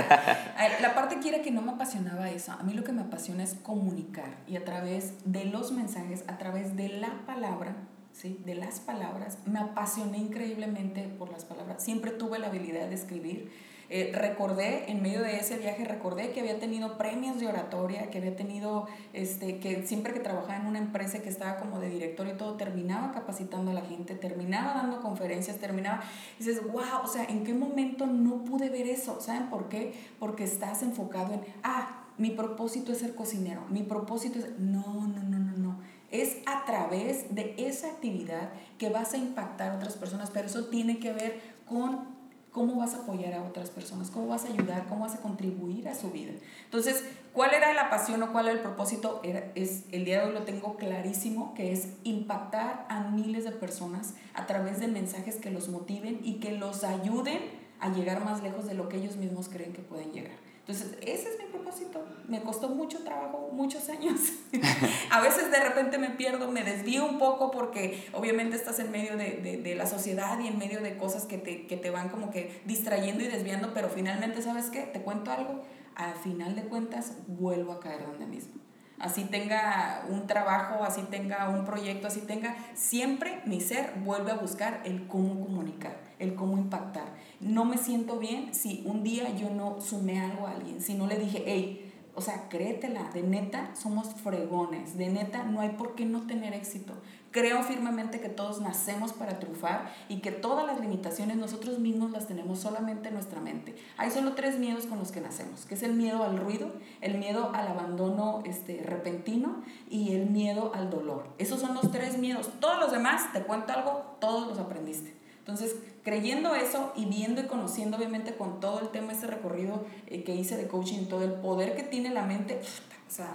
La parte quiera que no me apasionaba eso. A mí lo que me apasiona es comunicar y a través de los mensajes, a través de la palabra, ¿sí? de las palabras, me apasioné increíblemente por las palabras. Siempre tuve la habilidad de escribir eh, recordé, en medio de ese viaje, recordé que había tenido premios de oratoria, que había tenido, este, que siempre que trabajaba en una empresa que estaba como de director y todo, terminaba capacitando a la gente, terminaba dando conferencias, terminaba, y dices, wow, o sea, ¿en qué momento no pude ver eso? ¿Saben por qué? Porque estás enfocado en, ah, mi propósito es ser cocinero, mi propósito es, no, no, no, no, no. Es a través de esa actividad que vas a impactar a otras personas, pero eso tiene que ver con cómo vas a apoyar a otras personas, cómo vas a ayudar, cómo vas a contribuir a su vida. Entonces, ¿cuál era la pasión o cuál era el propósito? Es, el día de hoy lo tengo clarísimo, que es impactar a miles de personas a través de mensajes que los motiven y que los ayuden a llegar más lejos de lo que ellos mismos creen que pueden llegar. Entonces, ese es mi propósito. Me costó mucho trabajo, muchos años. a veces de repente me pierdo, me desvío un poco porque obviamente estás en medio de, de, de la sociedad y en medio de cosas que te, que te van como que distrayendo y desviando, pero finalmente, ¿sabes qué? Te cuento algo. Al final de cuentas, vuelvo a caer donde mismo así tenga un trabajo, así tenga un proyecto, así tenga, siempre mi ser vuelve a buscar el cómo comunicar, el cómo impactar. No me siento bien si un día yo no sumé algo a alguien, si no le dije, hey, o sea, créetela, de neta somos fregones, de neta no hay por qué no tener éxito. Creo firmemente que todos nacemos para triunfar y que todas las limitaciones nosotros mismos las tenemos solamente en nuestra mente. Hay solo tres miedos con los que nacemos, que es el miedo al ruido, el miedo al abandono este, repentino y el miedo al dolor. Esos son los tres miedos. Todos los demás, te cuento algo, todos los aprendiste. Entonces, creyendo eso y viendo y conociendo obviamente con todo el tema, ese recorrido eh, que hice de coaching, todo el poder que tiene la mente, o sea,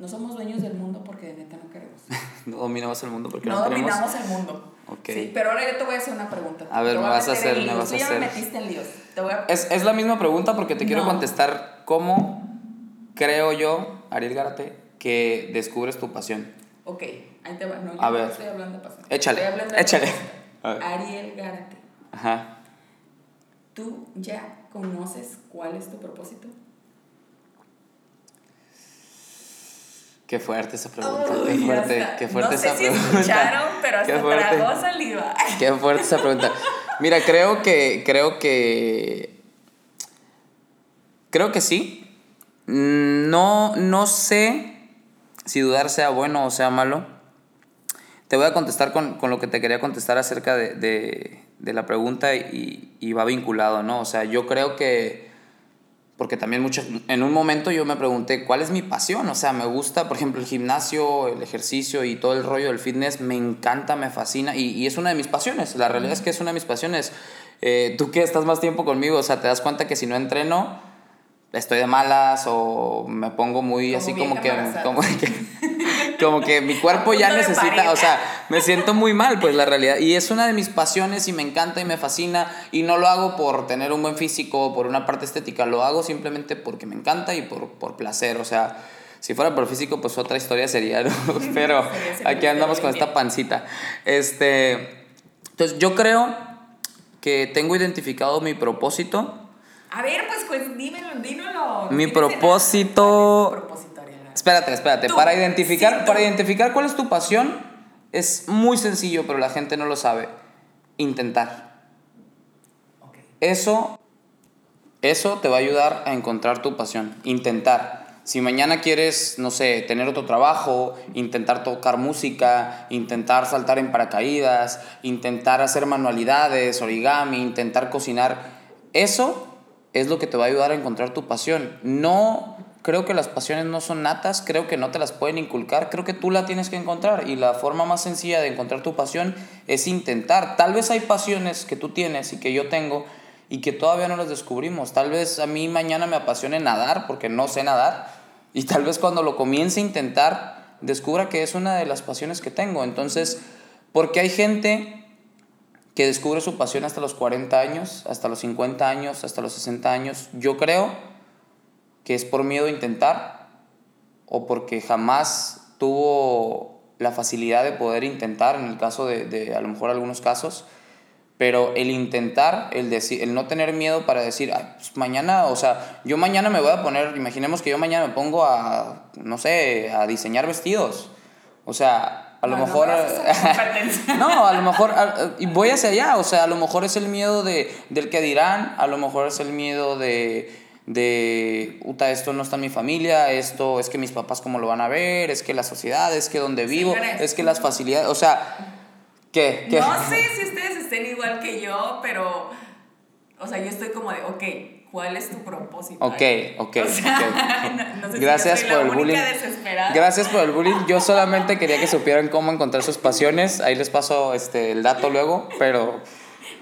no somos dueños del mundo porque de neta no queremos. no dominamos el mundo porque no, no, dominamos el mundo. Okay. Sí, pero ahora yo te voy a hacer una pregunta. A ver, me vas a hacer, me vas a hacer. me metiste en líos. Te voy a... es, es la misma pregunta porque te quiero contestar cómo creo yo, Ariel Gárate, que descubres tu pasión. Ok, ahí te va. No, yo a no ver. estoy hablando de pasión. Échale, Estoy hablando de échale. Ariel Gárate. Ajá. ¿Tú ya conoces cuál es tu propósito? Qué fuerte esa pregunta. Qué fuerte, qué fuerte no sé esa si pregunta. escucharon, pero Qué hasta fuerte. tragó saliva. Qué fuerte esa pregunta. Mira, creo que, creo que, creo que sí. Mm, No, no sé si dudar sea bueno o sea malo. Te voy a contestar con, con lo que te quería contestar acerca de, de, de la pregunta y, y va vinculado, ¿no? O sea, yo creo que, porque también mucho, en un momento yo me pregunté, ¿cuál es mi pasión? O sea, me gusta, por ejemplo, el gimnasio, el ejercicio y todo el rollo del fitness, me encanta, me fascina y, y es una de mis pasiones. La realidad es que es una de mis pasiones. Eh, Tú que estás más tiempo conmigo, o sea, te das cuenta que si no entreno, estoy de malas o me pongo muy Como así como que, como que como que mi cuerpo ya necesita, o sea, me siento muy mal, pues la realidad. Y es una de mis pasiones y me encanta y me fascina. Y no lo hago por tener un buen físico o por una parte estética, lo hago simplemente porque me encanta y por, por placer. O sea, si fuera por físico, pues otra historia sería, ¿no? Pero aquí andamos con esta pancita. Este, entonces, yo creo que tengo identificado mi propósito. A ver, pues, pues dímelo, dímelo. Mi propósito- Espérate, espérate. Tú. Para identificar, Sí, para identificar cuál es tu pasión, es muy sencillo, pero la gente no lo sabe. Intentar. Eso, eso te va a ayudar a encontrar tu pasión. Intentar. Si mañana quieres, no sé, tener otro trabajo, intentar tocar música, intentar saltar en paracaídas, intentar hacer manualidades, origami, intentar cocinar, eso es lo que te va a ayudar a encontrar tu pasión. No Creo que las pasiones no son natas, creo que no te las pueden inculcar, creo que tú la tienes que encontrar y la forma más sencilla de encontrar tu pasión es intentar. Tal vez hay pasiones que tú tienes y que yo tengo y que todavía no las descubrimos. Tal vez a mí mañana me apasione nadar porque no sé nadar y tal vez cuando lo comience a intentar descubra que es una de las pasiones que tengo. Entonces, porque hay gente que descubre su pasión hasta los 40 años, hasta los 50 años, hasta los 60 años, yo creo que es por miedo a intentar o porque jamás tuvo la facilidad de poder intentar, en el caso de, de a lo mejor algunos casos, pero el intentar, el, decir, el no tener miedo para decir, pues mañana, o sea, yo mañana me voy a poner, imaginemos que yo mañana me pongo a, no sé, a diseñar vestidos. O sea, a lo mejor... No, a lo mejor, y voy hacia allá, o sea, a lo mejor es el miedo de, del que dirán, a lo mejor es el miedo de de, puta, esto no está en mi familia, esto es que mis papás cómo lo van a ver, es que la sociedad, es que donde vivo, es que las facilidades, o sea, ¿qué? ¿Qué? No sé si ustedes estén igual que yo, pero, o sea, yo estoy como de, ok, ¿cuál es tu propósito? Ok, ok. Gracias por el bullying. Gracias por el bullying. Yo solamente quería que supieran cómo encontrar sus pasiones. Ahí les paso este, el dato luego, pero...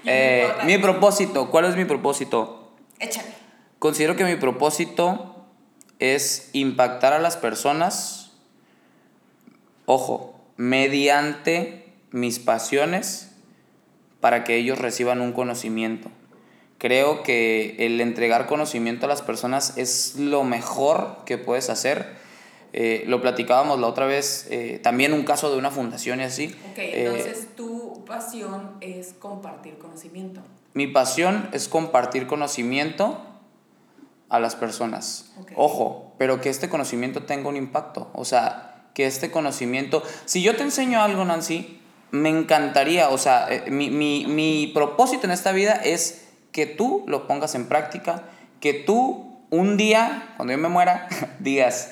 Eh, mi propósito, ¿cuál es mi propósito? Échale. Considero que mi propósito es impactar a las personas, ojo, mediante mis pasiones para que ellos reciban un conocimiento. Creo que el entregar conocimiento a las personas es lo mejor que puedes hacer. Eh, lo platicábamos la otra vez, eh, también un caso de una fundación y así. Ok, entonces tu pasión es compartir conocimiento. Mi pasión es compartir conocimiento a las personas. Ojo, pero que este conocimiento tenga un impacto. O sea, que este conocimiento... Si yo te enseño algo, Nancy, me encantaría, o sea, eh, mi, mi, mi propósito en esta vida es que tú lo pongas en práctica, que tú un día, cuando yo me muera, digas,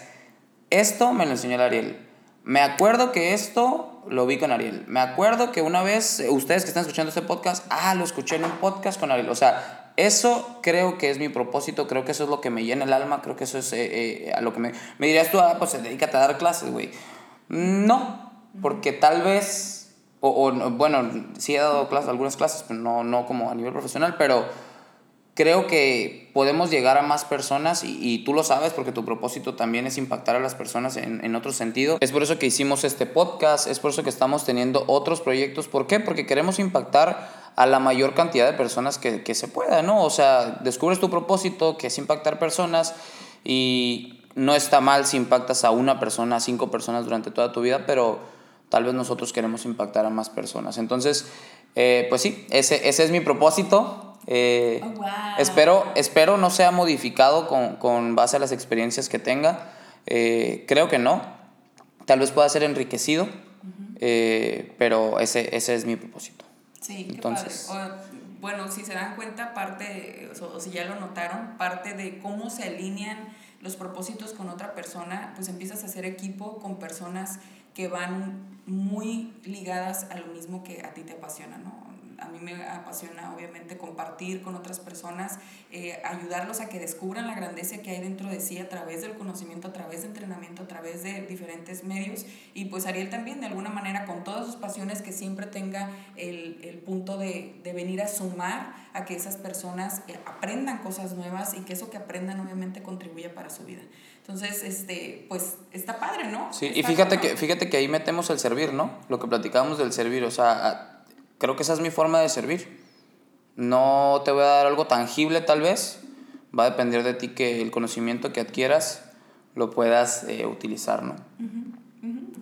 esto me lo enseñó el Ariel. Me acuerdo que esto lo vi con Ariel. Me acuerdo que una vez, eh, ustedes que están escuchando este podcast, ah, lo escuché en un podcast con Ariel. O sea, eso creo que es mi propósito, creo que eso es lo que me llena el alma, creo que eso es eh, eh, lo que me... Me dirías tú, ah, pues dedícate a dar clases, güey. No, porque tal vez, o, o, bueno, sí he dado clases, algunas clases, pero no, no como a nivel profesional, pero creo que podemos llegar a más personas y, y, tú lo sabes porque tu propósito también es impactar a las personas en, en, otro sentido. Es por eso que hicimos este podcast, es por eso que estamos teniendo otros proyectos. ¿Por qué? Porque queremos impactar a la mayor cantidad de personas que, que se pueda, ¿no? O sea, descubres tu propósito, que es impactar personas y no está mal si impactas a una persona, a cinco personas durante toda tu vida, pero tal vez nosotros queremos impactar a más personas. Entonces, eh, pues sí, ese, ese es mi propósito. Eh, oh, wow. espero, espero no sea modificado con, con, base a las experiencias que tenga. Eh, creo que no. Tal vez pueda ser enriquecido, uh -huh. pero ese, ese es mi propósito. Sí, Entonces, qué padre. O, bueno, si se dan cuenta, parte, o, o si ya lo notaron, parte de cómo se alinean los propósitos con otra persona, pues empiezas a hacer equipo con personas que van muy ligadas a lo mismo que a ti te apasiona, ¿no? A mí me apasiona obviamente compartir con otras personas, eh, ayudarlos a que descubran la grandeza que hay dentro de sí a través del conocimiento, a través de entrenamiento, a través de diferentes medios. Y pues Ariel también, de alguna manera, con todas sus pasiones, que siempre tenga el, el punto de, de, venir a sumar a que esas personas eh, aprendan cosas nuevas y que eso que aprendan obviamente contribuya para su vida. Entonces, este, pues está padre, ¿no? Sí, está y fíjate que, fíjate que ahí metemos el servir, ¿no? Lo que platicábamos del servir, o sea creo que esa es mi forma de servir. No te voy a dar algo tangible tal vez, va a depender de ti que el conocimiento que adquieras lo puedas eh, utilizar, ¿no? Uh -huh.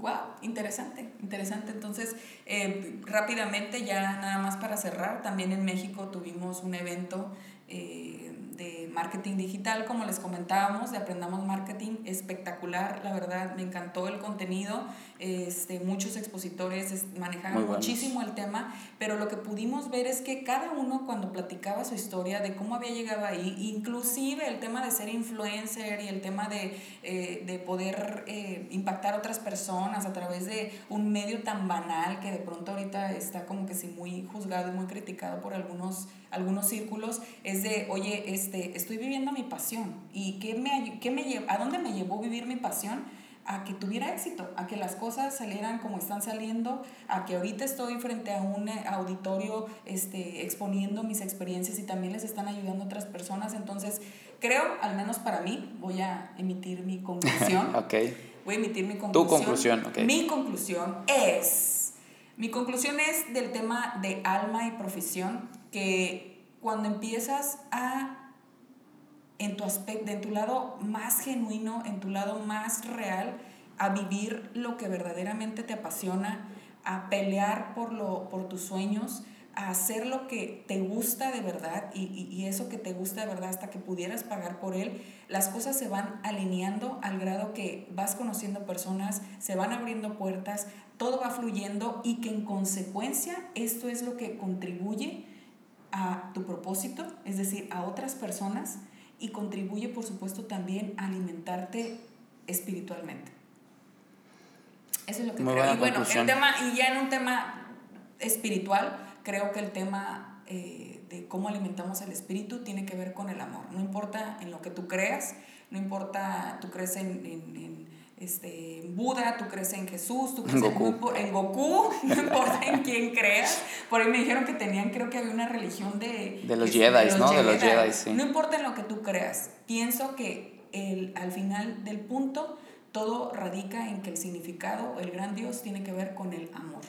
Wow, interesante, interesante. Entonces, eh, rápidamente ya nada más para cerrar, también en México tuvimos un evento eh, de marketing digital, como les comentábamos, de Aprendamos Marketing, espectacular, la verdad, me encantó el contenido, este, muchos expositores manejaban muchísimo el tema, pero lo que pudimos ver es que cada uno cuando platicaba su historia de cómo había llegado ahí, inclusive el tema de ser influencer y el tema de, eh, de poder eh, impactar a otras personas a través de un medio tan banal que de pronto ahorita está como que sí muy juzgado y muy criticado por algunos, algunos círculos, es de, oye, es este, estoy viviendo mi pasión y qué me, qué me, a dónde me llevó vivir mi pasión a que tuviera éxito, a que las cosas salieran como están saliendo, a que ahorita estoy frente a un eh, auditorio este, exponiendo mis experiencias y también les están ayudando otras personas. Entonces, creo, al menos para mí, voy a emitir mi conclusión. ok. Voy a emitir mi conclusión. Tu conclusión, ok. Mi conclusión es, mi conclusión es del tema de alma y profesión, que cuando empiezas a en tu aspecto, en tu lado más genuino, en tu lado más real, a vivir lo que verdaderamente te apasiona, a pelear por, lo, por tus sueños, a hacer lo que te gusta de verdad y, y, eso que te gusta de verdad hasta que pudieras pagar por él, las cosas se van alineando al grado que vas conociendo personas, se van abriendo puertas, todo va fluyendo y que en consecuencia esto es lo que contribuye a tu propósito, es decir, a otras personas y contribuye, por supuesto, también a alimentarte espiritualmente. Eso es lo que creo. Y bueno, el tema, y ya en un tema espiritual, creo que el tema eh, de cómo alimentamos el espíritu tiene que ver con el amor. No importa en lo que tú creas, no importa, tú crees en, en, este, Buda, tú crees en Jesús, tú crees en Goku. en Goku, no importa en quién creas. Por ahí me dijeron que tenían, creo que había una religión de... De los Jedi, ¿no? De los Jedi, sí. No importa en lo que tú creas, pienso que el, al final del punto todo radica en que el significado, el gran Dios, tiene que ver con el amor.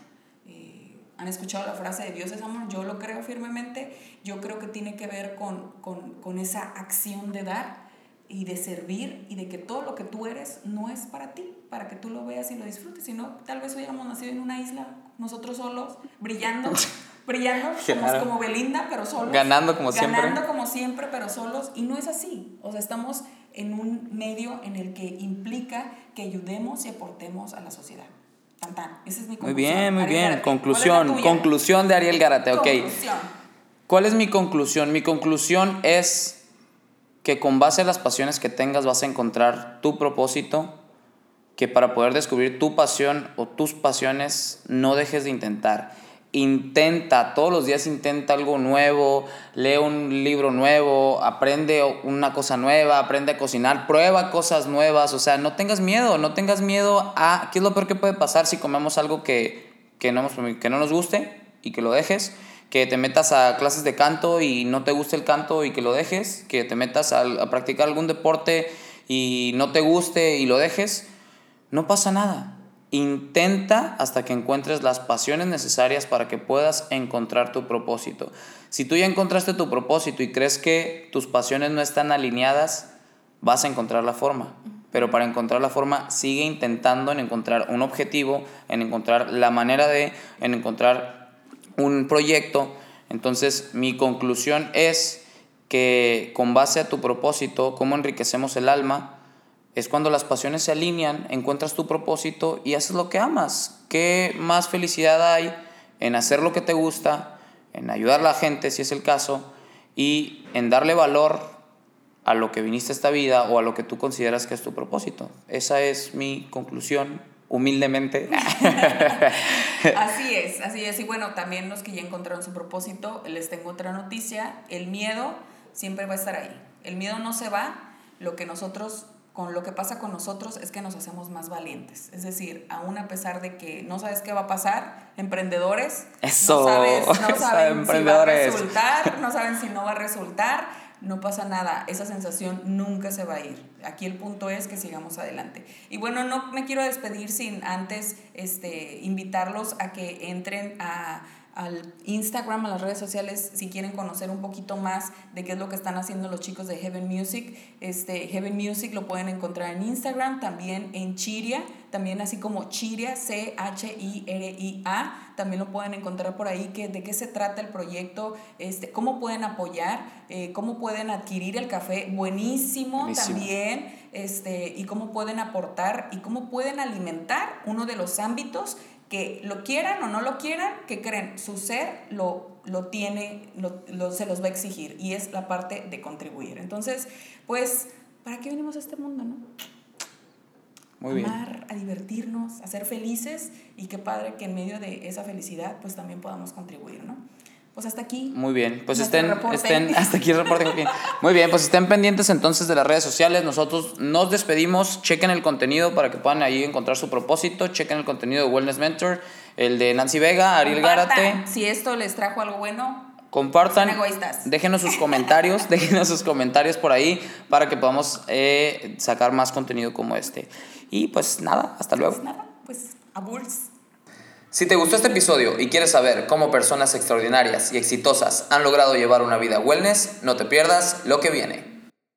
Eh, ¿Han escuchado la frase de Dios es amor? Yo lo creo firmemente. Yo creo que tiene que ver con, con, con esa acción de dar y de servir y de que todo lo que tú eres no es para ti, para que tú lo veas y lo disfrutes, sino tal vez hubiéramos nacido en una isla, nosotros solos, brillando, brillando, como, como Belinda, pero solos. Ganando como siempre. Ganando como siempre, pero solos, y no es así. O sea, estamos en un medio en el que implica que ayudemos y aportemos a la sociedad. Tan, tan. Esa es mi conclusión. Muy bien, muy bien. Conclusión, conclusión de Ariel Garate, ok. Conclusión. ¿Cuál es mi conclusión? Mi conclusión es que con base a las pasiones que tengas vas a encontrar tu propósito, que para poder descubrir tu pasión o tus pasiones no dejes de intentar. Intenta, todos los días intenta algo nuevo, lee un libro nuevo, aprende una cosa nueva, aprende a cocinar, prueba cosas nuevas, o sea, no tengas miedo, no tengas miedo a qué es lo peor que puede pasar si comemos algo que, que, no, que no nos guste y que lo dejes que te metas a clases de canto y no te guste el canto y que lo dejes, que te metas a, practicar algún deporte y no te guste y lo dejes, no pasa nada. Intenta hasta que encuentres las pasiones necesarias para que puedas encontrar tu propósito. Si tú ya encontraste tu propósito y crees que tus pasiones no están alineadas, vas a encontrar la forma. Pero para encontrar la forma, sigue intentando en encontrar un objetivo, en encontrar la manera de, en encontrar un proyecto. Entonces mi conclusión es que con base a tu propósito, cómo enriquecemos el alma, es cuando las pasiones se alinean, encuentras tu propósito y haces lo que amas. ¿Qué más felicidad hay en hacer lo que te gusta, en ayudar a la gente si es el caso, y en darle valor a lo que viniste a esta vida o a lo que tú consideras que es tu propósito? Esa es mi conclusión humildemente. así es, así es. Y bueno, también los que ya encontraron su propósito, les tengo otra noticia. El miedo siempre va a estar ahí. El miedo no se va. Lo que nosotros, con lo que pasa con nosotros es que nos hacemos más valientes. Es decir, aún a pesar de que no sabes qué va a pasar, emprendedores, Eso. no, sabes, no saben si va a resultar, no saben si no va a resultar no pasa nada, esa sensación nunca se va a ir. Aquí el punto es que sigamos adelante. Y bueno, no me quiero despedir sin antes este, invitarlos a que entren a al Instagram, a las redes sociales, si quieren conocer un poquito más de qué es lo que están haciendo los chicos de Heaven Music. Este, Heaven Music lo pueden encontrar en Instagram, también en Chiria, también así como Chiria, C-H-I-R-I-A, también lo pueden encontrar por ahí, que, de qué se trata el proyecto, este, cómo pueden apoyar, eh, cómo pueden adquirir el café, buenísimo, también, este, y cómo pueden aportar y cómo pueden alimentar uno de los ámbitos que lo quieran o no lo quieran, que creen, su ser lo, lo tiene, lo, se los va a exigir y es la parte de contribuir. Entonces, pues, ¿para qué venimos a este mundo, no? Muy Amar, a divertirnos, a ser felices y qué padre que en medio de esa felicidad pues también podamos contribuir, ¿no? Pues hasta aquí. Muy bien, pues estén, reporte. estén, hasta aquí el reporte. muy bien. Muy bien, pues estén pendientes entonces de las redes sociales. Nosotros nos despedimos. Chequen el contenido para que puedan ahí encontrar su propósito. Chequen el contenido de Wellness Mentor, el de Nancy Vega, Ariel Compartan. Gárate. Si esto les trajo algo bueno, Compartan, déjenos sus comentarios, déjenos sus comentarios por ahí para que podamos eh, sacar más contenido como este. Y pues nada, hasta luego. pues nada, pues aburs. Si te gustó este episodio y quieres saber cómo personas extraordinarias y exitosas han logrado llevar una vida wellness, no te pierdas lo que viene.